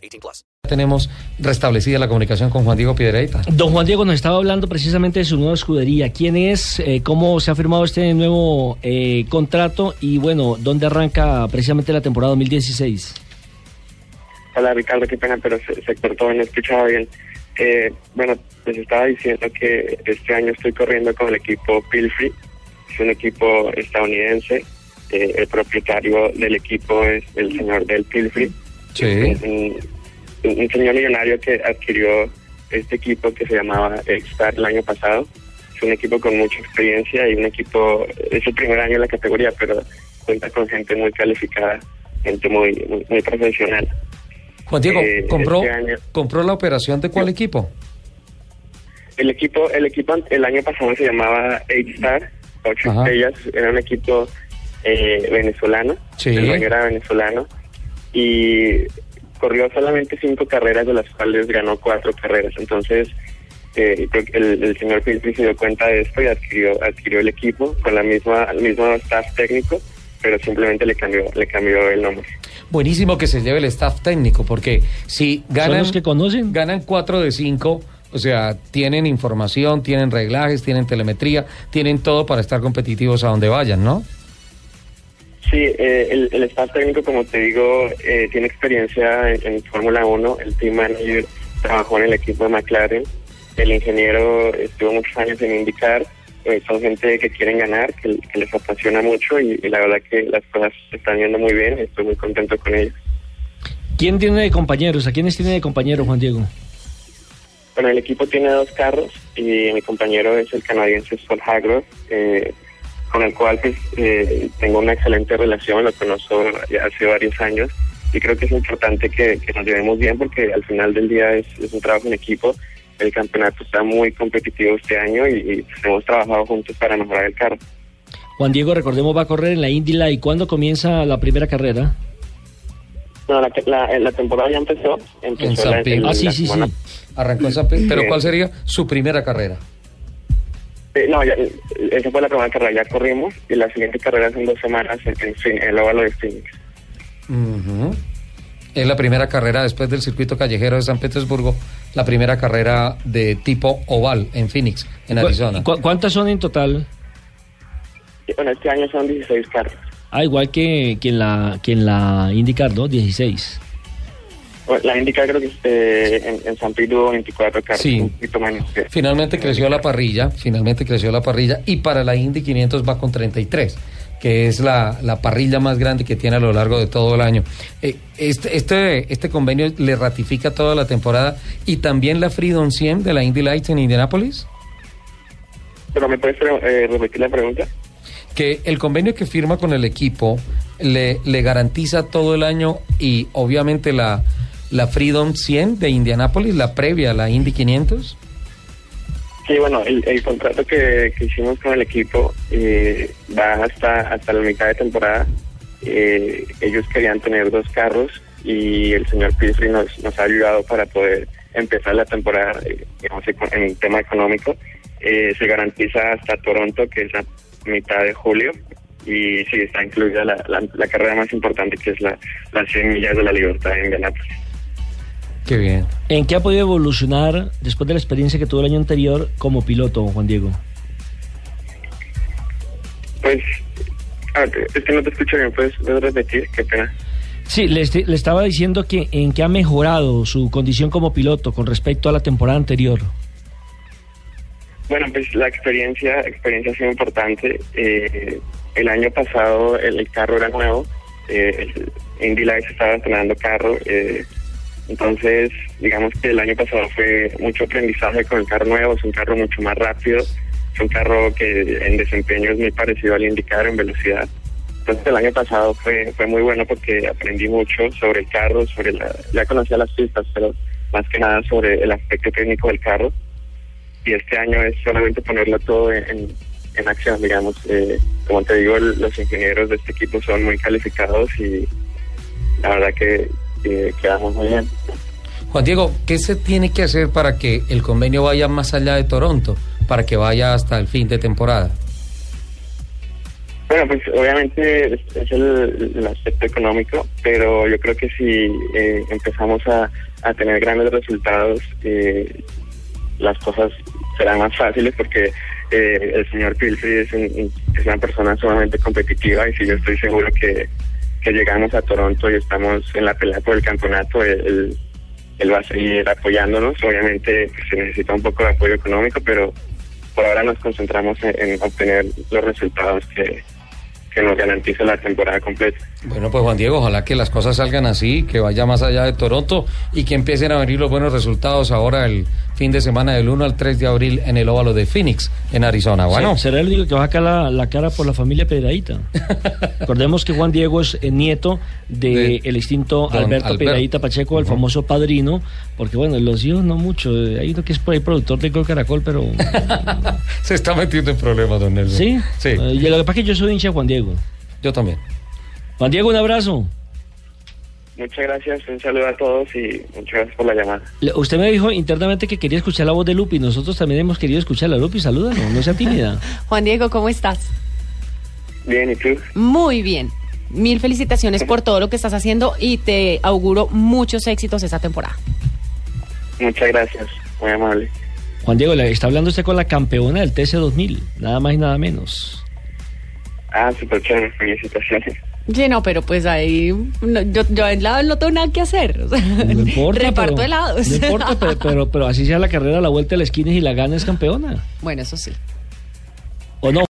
18 plus. Tenemos restablecida la comunicación con Juan Diego Piedreita. Don Juan Diego nos estaba hablando precisamente de su nueva escudería. ¿Quién es? Eh, ¿Cómo se ha firmado este nuevo eh, contrato? Y bueno, ¿dónde arranca precisamente la temporada 2016? Hola Ricardo, qué pena, pero se, se cortó, no escuchaba bien. Eh, bueno, les estaba diciendo que este año estoy corriendo con el equipo Pilfrey, es un equipo estadounidense. Eh, el propietario del equipo es el señor Del Pilfrey, Sí. un, un señor millonario que adquirió este equipo que se llamaba X-Star el año pasado. Es un equipo con mucha experiencia y un equipo, es el primer año en la categoría, pero cuenta con gente muy calificada, gente muy, muy, muy profesional. Juan Diego, Eh, ¿compró, este año- ¿compró la operación de cuál equipo? El equipo, el equipo el año pasado se llamaba Eight Star, ocho Ajá. estrellas, era un equipo eh, venezolano, Sí. el dueño era venezolano, y corrió solamente cinco carreras, de las cuales ganó cuatro carreras. Entonces, eh, creo que el, el señor Pilpri se dio cuenta de esto y adquirió, adquirió el equipo con la misma, el mismo staff técnico, pero simplemente le cambió, le cambió el nombre. Buenísimo que se lleve el staff técnico, porque si ¿Son ganan, los que conocen? ganan 4 de 5, o sea, tienen información, tienen reglajes, tienen telemetría, tienen todo para estar competitivos a donde vayan, ¿no? Sí, eh, el, el staff técnico, como te digo, eh, tiene experiencia en, en Fórmula 1. El team manager trabajó en el equipo de McLaren. El ingeniero estuvo muchos años en IndyCar. Eh, son gente que quieren ganar, que, que les apasiona mucho y, y la verdad que las cosas se están yendo muy bien. Estoy muy contento con ellos. ¿Quién tiene de compañeros? ¿A quiénes tiene de compañero Juan Diego? Bueno, el equipo tiene dos carros y mi compañero es el canadiense Sol Hagler, eh, con el cual pues, eh, tengo una excelente relación, lo conozco hace varios años y creo que es importante que, que nos llevemos bien porque al final del día es, es un trabajo en equipo. El campeonato está muy competitivo este año y, y, pues, hemos trabajado juntos para mejorar el carro. Juan Diego, recordemos, va a correr en la Indy Light. ¿Cuándo comienza la primera carrera? No, la, la, la temporada ya empezó. empezó En San la- Pedro. Ah, sí, sí, semana- sí. Arrancó esa... pe- Pero Sí. ¿cuál sería su primera carrera? Eh, no, ya, eh, esa fue la primera carrera, ya corrimos y la siguiente carrera es en dos semanas en, en, Phoen- en el óvalo de Phoenix. Ujú. Es la primera carrera después del circuito callejero de San Petersburgo, la primera carrera de tipo oval en Phoenix, en ¿Cu- Arizona. cu- ¿Cuántas son en total? Bueno, este año son 16 carros. Ah, igual que, que en la que en la IndyCar, ¿no? 16. Bueno, la indica creo que eh, en, en San Pedro hubo 24 carros, Sí. un poquito menos. que- Finalmente creció la parrilla, finalmente creció la parrilla y para la Indy 500 va con 33, que es la, la parrilla más grande que tiene a lo largo de todo el año. Eh, este, este, este convenio le ratifica toda la temporada y también la Freedom 100 de la Indy Lights en Indianapolis, Pero me puedes eh, repetir la pregunta. que el convenio que firma con el equipo le, le garantiza todo el año y obviamente la, la Freedom 100 de Indianapolis, la previa a la Indy 500. Sí, bueno, el, el contrato que, hicimos con el equipo eh, va hasta, hasta la mitad de temporada. Eh, ellos querían tener dos carros y el señor Pilfrey nos, nos ha ayudado para poder empezar la temporada eh, en tema económico. Eh, se garantiza hasta Toronto, que es la mitad de julio, y sí, está incluida la, carrera más importante, que es la, las 100 millas de la libertad en Indianapolis. Qué bien. ¿En qué ha podido evolucionar después de la experiencia que tuvo el año anterior como piloto, Juan Diego? Pues, a ver, es que no te escucho bien, ¿puedes, puedes repetir? Qué pena. Sí, le, le estaba diciendo que en qué ha mejorado su condición como piloto con respecto a la temporada anterior. Bueno, pues la experiencia, experiencia ha sido importante. Eh, el año pasado el, el carro era nuevo, eh, Indy Lights estaba entrenando carro, eh, entonces digamos que el año pasado fue mucho aprendizaje con el carro nuevo, es un carro mucho más rápido, es un carro que en desempeño es muy parecido al indicar en velocidad. Entonces el año pasado fue, fue muy bueno porque aprendí mucho sobre el carro, sobre la, ya conocía las pistas, pero más que nada sobre el aspecto técnico del carro. Y este año es solamente ponerlo todo en, en acción, digamos. Eh, como te digo, los ingenieros de este equipo son muy calificados y la verdad que, que quedamos muy bien. Juan Diego, ¿qué se tiene que hacer para que el convenio vaya más allá de Toronto, para que vaya hasta el fin de temporada? Bueno, pues obviamente es, es el, el aspecto económico, pero yo creo que si eh, empezamos a, a tener grandes resultados, eh, las cosas serán más fáciles porque eh, el señor Pilfrey es, un- es una persona sumamente competitiva y si yo estoy seguro que, que llegamos a Toronto y estamos en la pelea por el campeonato, él, él- va a seguir apoyándonos. Obviamente pues, se necesita un poco de apoyo económico, pero por ahora nos concentramos en, en obtener los resultados que, que nos garanticen la temporada completa. Bueno, pues Juan Diego, ojalá que las cosas salgan así, que vaya más allá de Toronto y que empiecen a venir los buenos resultados ahora el fin de semana del 1 al 3 de abril en el óvalo de Phoenix, en Arizona. Bueno, Se- Será el único que va a sacar la, la cara por la familia Pedradita. Recordemos que Juan Diego es eh, nieto del De el extinto Alberto Alberto. Pedradita Pacheco, el famoso padrino, porque bueno, los hijos no mucho. eh, Hay uno que es por ahí productor de Gol Caracol, pero. se está metiendo en problemas, don Nelson. ¿Sí? Sí, Eh, y lo que pasa es que yo soy hincha de Juan Diego. yo también. Juan Diego, un abrazo. Muchas gracias, un saludo a todos y muchas gracias por la llamada. Usted me dijo internamente que quería escuchar la voz de Lupi. Nosotros también hemos querido escuchar a Lupi. Salúdalo, no sea tímida. Juan Diego, ¿cómo estás? Bien, ¿y tú? Muy bien. Mil felicitaciones por todo lo que estás haciendo y te auguro muchos éxitos esta temporada. Muchas gracias, muy amable. Juan Diego, le está hablando usted con la campeona del TC2000. Nada más y nada menos. Ah, súper chévere, felicitaciones. Sí, no, pero pues ahí no, yo, yo en lado no tengo nada que hacer. o sea, No importa. reparto pero- helados. No importa, pero, pero, pero así sea la carrera a la vuelta de la esquina y la gana es campeona. bueno, eso sí. ¿O no?